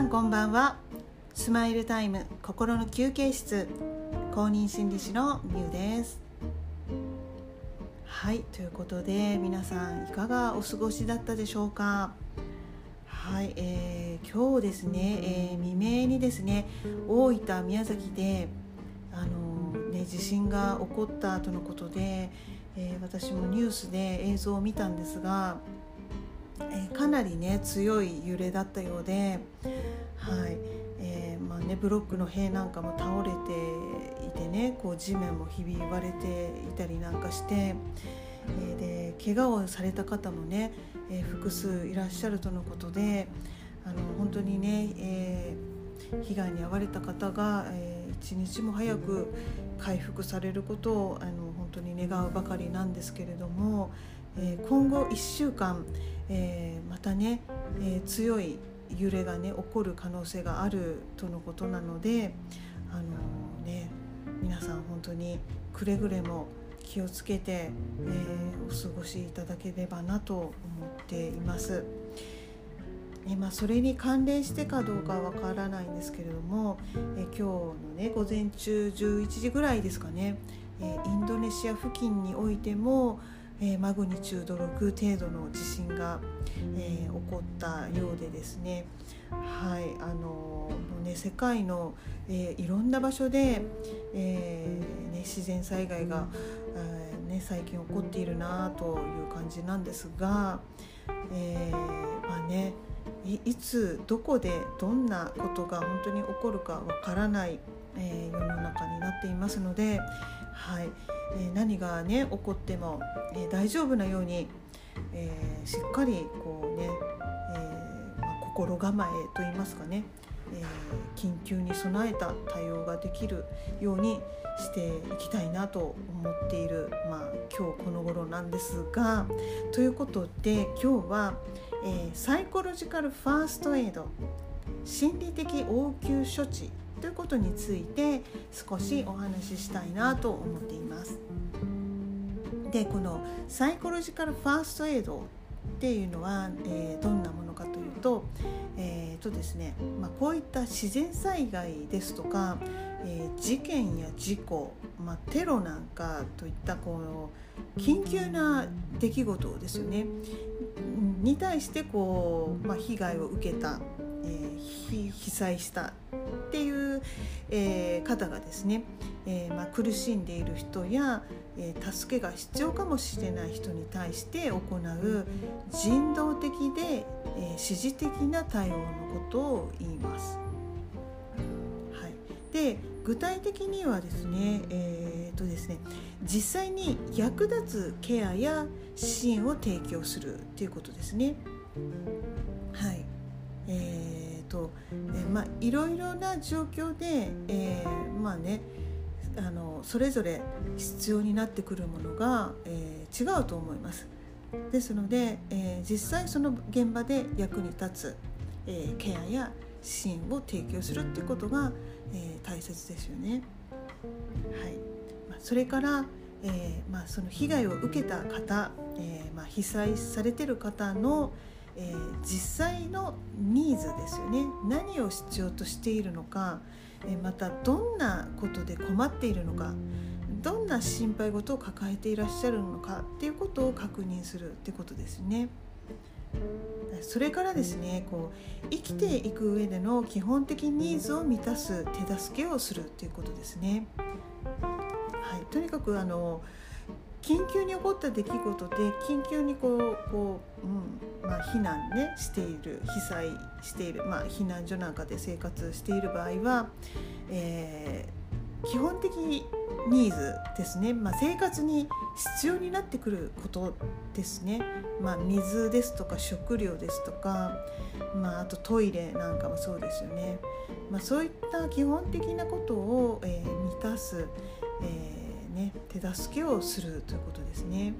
さんこんばんは。スマイルタイム心の休憩室公認心理師のみゆです。はいということで皆さんいかがお過ごしだったでしょうか？はい、えー、今日ですね、えー、未明にですね大分宮崎であのね地震が起こったとのことで、えー、私もニュースで映像を見たんですがえー、かなりね強い揺れだったようで、はい。えーまあね、ブロックの塀なんかも倒れていてねこう地面もひび割れていたりなんかして、えー、で怪我をされた方もね、え、複数いらっしゃるとのことであの本当にね、え、被害に遭われた方が、えー、一日も早く回復されることをあの本当に願うばかりなんですけれども、えー、今後1週間、えー、またね、えー、強い揺れがね起こる可能性があるとのことなのであのね皆さん本当にくれぐれも気をつけて、え、お過ごしいただければなと思っています。えまあ、それに関連してかどうかわからないんですけれども、え今日のね午前中11時ぐらいですかね、えインドネシア付近においても、えー、マグニチュード6程度の地震が、えー、起こったようでですね。はいあのもうね世界の、えー、いろんな場所で、えーね、自然災害が、えーね、最近起こっているなという感じなんですが、え、まあねいつどこでどんなことが本当に起こるかわからない、え、世の中になっていますので、はい。え、何がね起こっても、え、大丈夫なように、え、しっかりこうね、えま、心構えといいますかね、え緊急に備えた対応ができるようにしていきたいなと思っている、まあ、今日この頃なんですがということで今日は、えサイコロジカルファーストエイド心理的応急処置ということについて少しお話ししたいなと思っています。でこのサイコロジカルファーストエイドっていうのは、えー、どんなものかというと,、えーとですねまあ、こういった自然災害ですとか、えー、事件や事故、まあ、テロなんかといったこの緊急な出来事ですよねに対してこう、まあ、被害を受けた、えー、被災したっていう、えー、方がですね、えーまあ、苦しんでいる人や、えー、助けが必要かもしれない人に対して行う人道的で、えー、支持的な対応のことを言います。はい、で具体的にはですね,、えーとですね実際に役立つケアや支援を提供するということですね。はいえーと、えまあ、いろいろな状況で、えー、まあねあのそれぞれ必要になってくるものが、えー、違うと思います。ですので、えー、実際その現場で役に立つ、えー、ケアや支援を提供するっていうことが、えー、大切ですよね。はいまあ、それから、えーまあ、その被害を受けた方、えーまあ、被災されてる方の、えー、実際のニーズですよね。何を必要としているのか、え、またどんなことで困っているのか。どんな心配事を抱えていらっしゃるのか。っていうことを確認するってことですね。それからですねこう生きていく上での基本的ニーズを満たす手助けをするっていうことですね。はい、とにかくあの緊急に起こった出来事で緊急にこうこう、うんまあ、避難ねしている被災している、まあ、避難所なんかで生活している場合は、えー、基本的ニーズですね、まあ、生活に必要になってくることですね、まあ、水ですとか食料ですとか、まあ、あとトイレなんかもそうですよね、まあ、そういった基本的なことを、えー、満たす、えーね手助けをするということですね。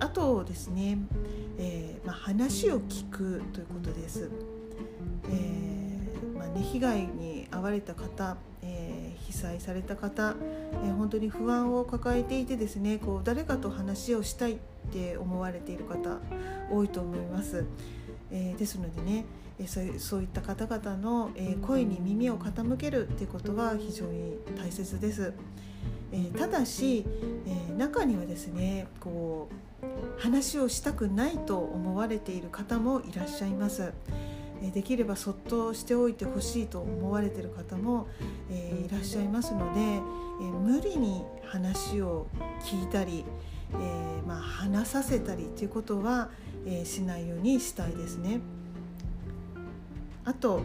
あとですね、えー、まあ、話を聞くということです。えー、まあね、被害に遭われた方、えー、被災された方、え本当に不安を抱えていてですねこう誰かと話をしたいって思われている方多いと思います。えー、ですのでねそういった方々の声に耳を傾けるっていうことは非常に大切です。えただし、え中にはですねこう話をしたくないと思われている方もいらっしゃいます。できればそっとしておいてほしいと思われている方も、えいらっしゃいますので、え無理に話を聞いたり、えー、まあ、話させたりということは、えしないようにしたいですね。あと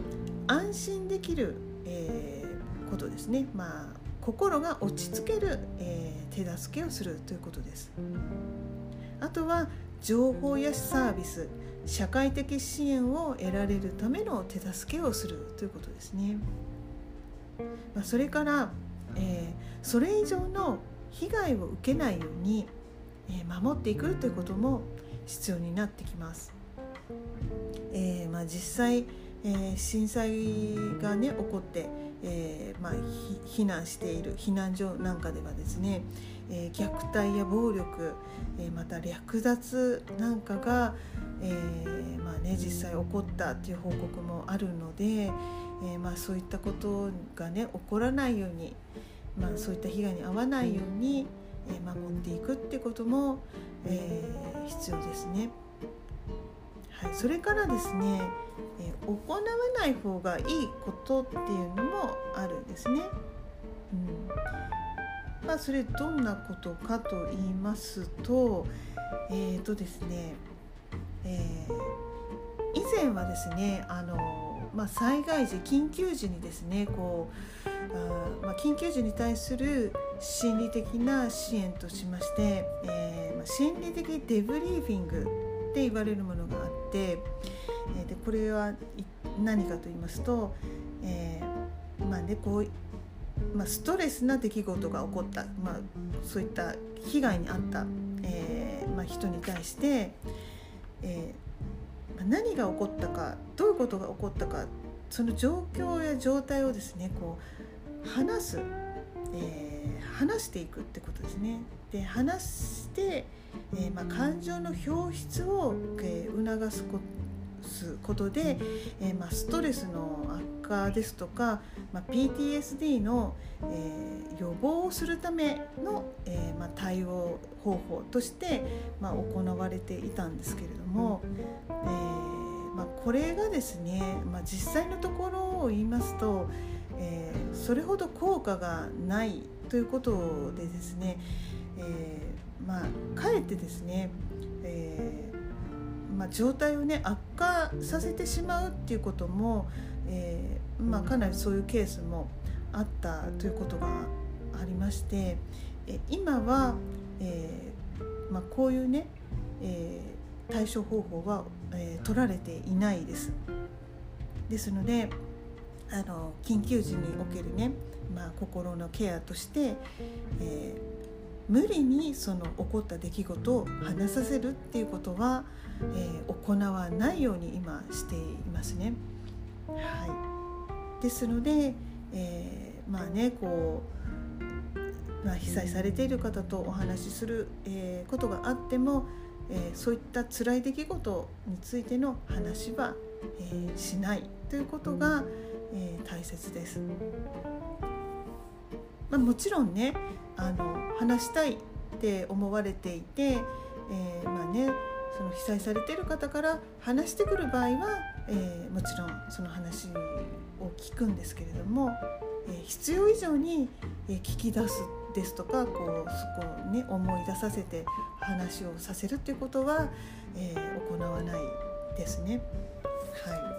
安心できる、えー、ことですね、まあ、心が落ち着ける、え、手助けをするということです。あとは情報やサービス社会的支援を得られるための手助けをするということですね。ま、それから、え、それ以上の被害を受けないように、え、守っていくということも必要になってきます。えまあ、実際えー、震災がね起こって、えーまあ、避難している避難所なんかではですね、えー、虐待や暴力、え、また略奪なんかが、えまあね、実際起こったっていう報告もあるので、えまあ、そういったことがね起こらないように、まあ、そういった被害に遭わないように、え、守っていくってことも、え、必要ですね。はい、それからですね、えー、行わない方がいいことっていうのもあるんですね。うんまあ、それどんなことかと言いますとえー、とですね、えー、以前はですねあの、まあ、災害時緊急時にですねこうあ、まあ、緊急時に対する心理的な支援としまして、えーまあ、心理的デブリーフィングって言われるものがあて、えー、でこれは何かと言いますと、えー、まあねこうまあ、ストレスな出来事が起こった、まあ、そういった被害に遭った、えーまあ、人に対して、えー、何が起こったかどういうことが起こったかその状況や状態をですねこう話す、えー、話していくってことですね。で話して、えーまあ、感情の表出を、えー、促すことで、えーまあ、ストレスの悪化ですとか、まあ、PTSD の、えー、予防をするための、えーまあ、対応方法として、まあ、行われていたんですけれども、えーまあ、これがですね、まあ、実際のところを言いますと、えー、それほど効果がないということでですね、えー、まあかえってですね、えー、まあ、状態をね悪化させてしまうっていうことも、えー、まあ、かなりそういうケースもあったということがありまして、え今は、えま、こういうね、え対処方法は、え取られていないです。ですのであの緊急時におけるね、まあ、心のケアとして、えー無理にその起こった出来事を話させるっていうことは、えー、行わないように今していますね。はい、ですので、えー、まあねこう、まあ、被災されている方とお話しする、えー、ことがあっても、えそういった辛い出来事についての話は、えしないということが、え大切です。まあ、もちろんねあの話したいって思われていて、えー、まあねその被災されてる方から話してくる場合は、えー、もちろんその話を聞くんですけれども、えー、必要以上に、聞き出すですとかこうそこをね思い出させて話をさせるっていうことは、えー、行わないですね。はい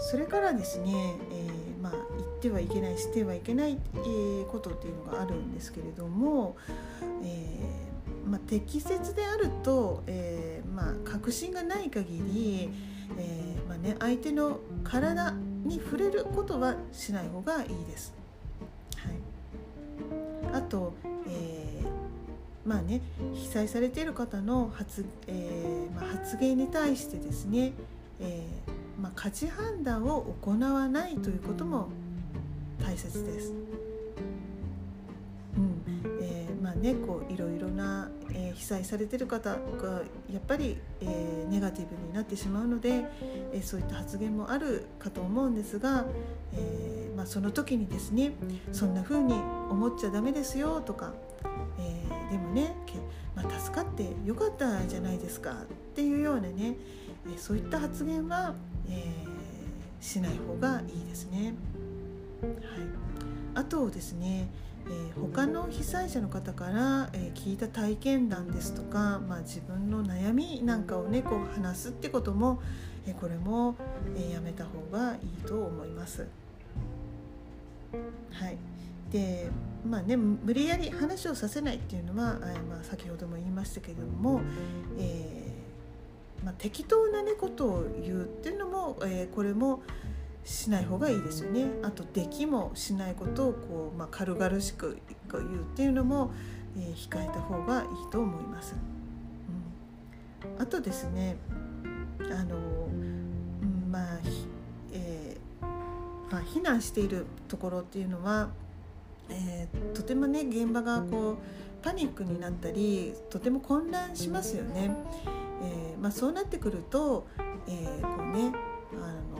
それからですね、ってはいけないしてはいけない、えー、ことっていうのがあるんですけれども、えー、まあ、適切であると、えまあ、確信がない限り、えまあね、相手の体に触れることはしない方がいいです。はい、あと、えまあね、被災されている方の発,、えまあ、発言に対してですね、えーまあ、価値判断を行わないということも大切です。うんえー、まあね、こういろいろな、えー、被災されてる方がやっぱり、えー、ネガティブになってしまうので、えー、そういった発言もあるかと思うんですが、えまあ、その時にですねそんな風に思っちゃダメですよとか、えでもね、まあ、助かってよかったじゃないですかっていうようなね、えそういった発言は、えしない方がいいですね。はい、あとですねえー、他の被災者の方から、えー、聞いた体験談ですとか、まあ、自分の悩みなんかをねこう話すってことも、えー、これも、えやめた方がいいと思います。はいでまあね、無理やり話をさせないっていうのは、えまあ、先ほども言いましたけれども、えまあ、適当な、ね、ことを言うっていうのも、えこれも、しない方がいいですよねあとできもしないことをこう、まあ、軽々しく言うっていうのも、えー、控えた方がいいと思います。うん、あとですねあの、うん、まあ、えー、まあ、避難しているところっていうのは、えー、とてもね現場がこうパニックになったりとても混乱しますよね。えーまあ、そうなってくると、えー、こうねあの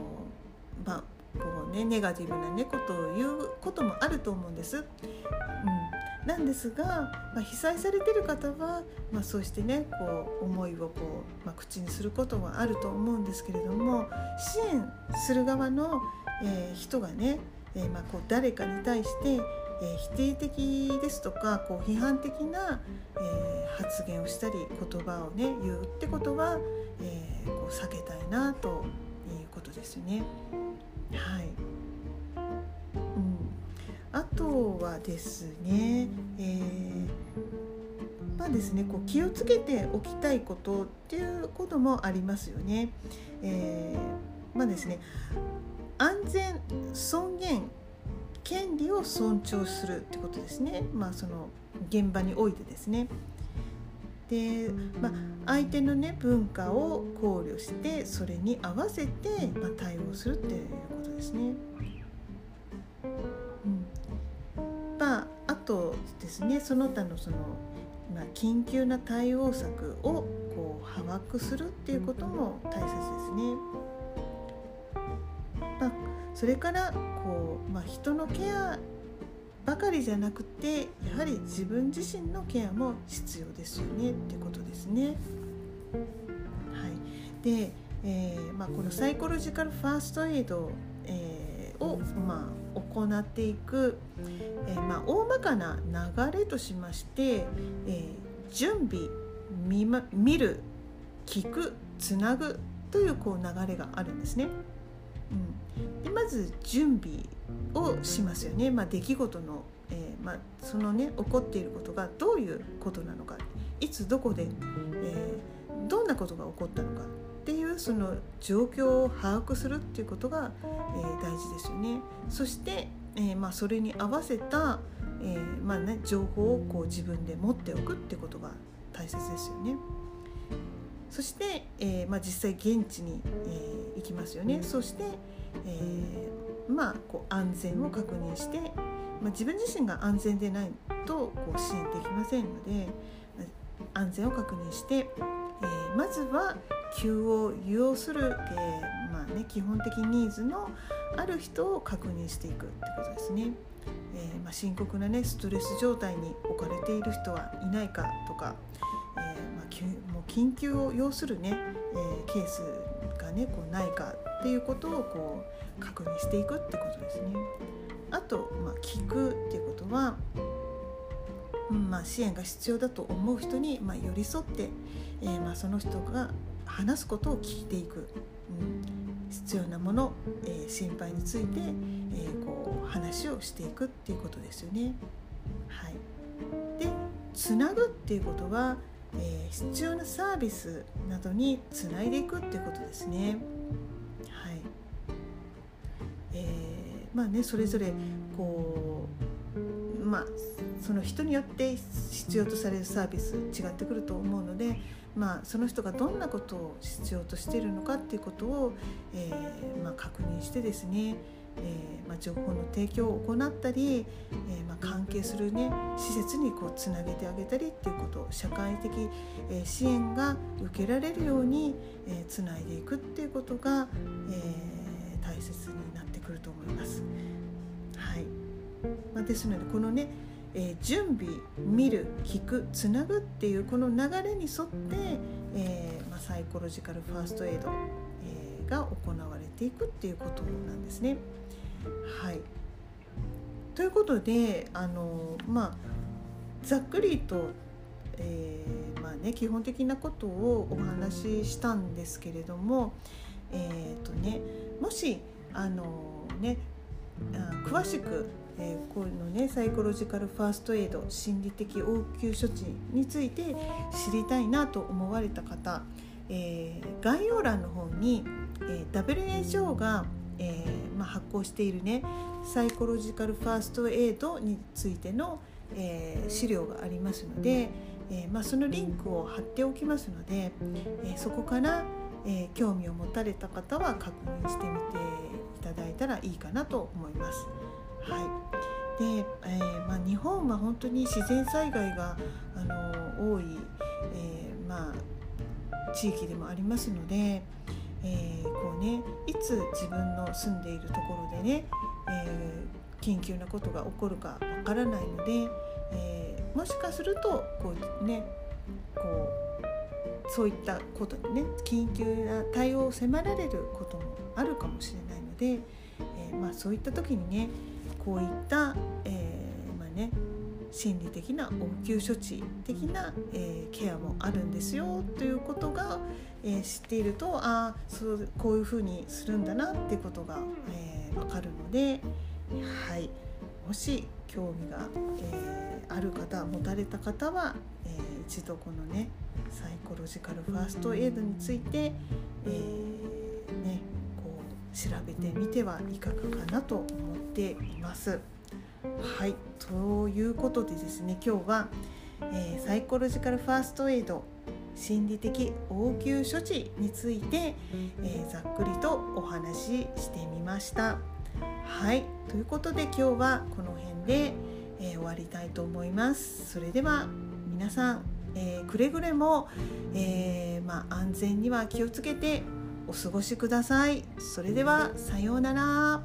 ねネガティブなねことを言うこともあると思うんです。うん、なんですが、まあ、被災されてる方は、まあ、そうしてねこう思いをこう、まあ、口にすることはあると思うんですけれども支援する側の、えー、人がね、えー、まあ、こう誰かに対して、えー、否定的ですとかこう批判的な、え発言をしたり言葉をね言うってことは、えこう避けたいなということですよね。はい、うん、あとはですね、えー、まあですねこう気をつけておきたいことっていうこともありますよね。えー、まあですね安全尊厳権利を尊重するってことですね。まあその現場においてですね。で、まあ、相手のね文化を考慮してそれに合わせて、まあ、対応するっていうことですね。うんまあ、あとですねその他のその、まあ、緊急な対応策をこう把握するっていうことも大切ですね。まあ、それからこう、まあ、人のケアばかりじゃなくてやはり自分自身のケアも必要ですよねってことですね。はい、で、えーまあ、このサイコロジカルファーストエイド、えー、を、まあ、行っていく、えーまあ、大まかな流れとしまして、えー、準備見,、ま、見る聞くつなぐというこう流れがあるんですね。うん、でまず準備をしますよね、まあ、出来事の、えー、まあ、そのね起こっていることがどういうことなのかいつどこで、えー、どんなことが起こったのかっていうその状況を把握するっていうことが、えー、大事ですよね。そして、えまあ、それに合わせた、えまね、情報をこう自分で持っておくってことが大切ですよね。そして、えーまあ、実際現地に、えー、行きますよね。そして、えー、まあこう安全を確認して、まあ、自分自身が安全でないとこう支援できませんので安全を確認して、えー、まずは急を利用する、えーまあね、基本的ニーズのある人を確認していくってことですね。えーまあ、深刻な、ね、ストレス状態に置かれている人はいないかとか、えーまあ、もう緊急を要するね、えー、ケースがねこうないかっていうことをこう確認していくってことですね。あと、まあ、聞くっていうことは、うんまあ、支援が必要だと思う人に、まあ、寄り添って、えまあ、その人が話すことを聞いていく、うん、必要なもの、えー、心配について、えー、こう話をしていくっていうことですよね。はい、でつなぐっていうことはえー、必要なサービスなどにつないでいくっていうことですね。はいえー、まあねそれぞれこうまあその人によって必要とされるサービス違ってくると思うので、まあ、その人がどんなことを必要としているのかっていうことを、えーまあ、確認してですね、えー、まあ、情報の提供を行ったり、え、ま、関係する、ね、施設にこうつなげてあげたりっていうことを社会的、え支援が受けられるように、えつないでいくっていうことが、え大切になってくると思います。はいま、ですのでこのねえー、準備見る聞くつなぐっていうこの流れに沿って、えー、まあ、サイコロジカルファーストエイド、えー、が行われていくっていうことなんですね。はいということであのまあざっくりと、えまあね、基本的なことをお話ししたんですけれども、えーとね、もしあの、ね、詳しくえー、こういうのねサイコロジカルファーストエイド心理的応急処置について知りたいなと思われた方、えー、概要欄の方に、えー、WHO が、えーまあ、発行しているねサイコロジカルファーストエイドについての、えー、資料がありますので、えーまあ、そのリンクを貼っておきますので、えー、そこから、えー、興味を持たれた方は確認してみていただいたらいいかなと思います。はい。でえーまあ、日本は本当に自然災害があの多い、えーまあ、地域でもありますので、えー、こうね、いつ自分の住んでいるところでね、えー、緊急なことが起こるかわからないので、えー、もしかするとこう、ね、こうそういったことにね緊急な対応を迫られることもあるかもしれないので、えーまあ、そういった時にねこういった、えー、まあね心理的な応急処置的な、えー、ケアもあるんですよということが、えー、知っているとあそうこういうふうにするんだなっていうことが、えー、分かるので、はい、もし興味が、えー、ある方持たれた方は、えー、一度このねサイコロジカルファーストエイドについて、えー、ね調べてみてはいかがかなと思っています。はいということでですね今日は、えー、サイコロジカルファーストエイド心理的応急処置について、えー、ざっくりとお話ししてみました。はいということで今日はこの辺で、えー、終わりたいと思います。それでは皆さん、えくれぐれも、えまあ、安全には気をつけてお過ごしください。それではさようなら。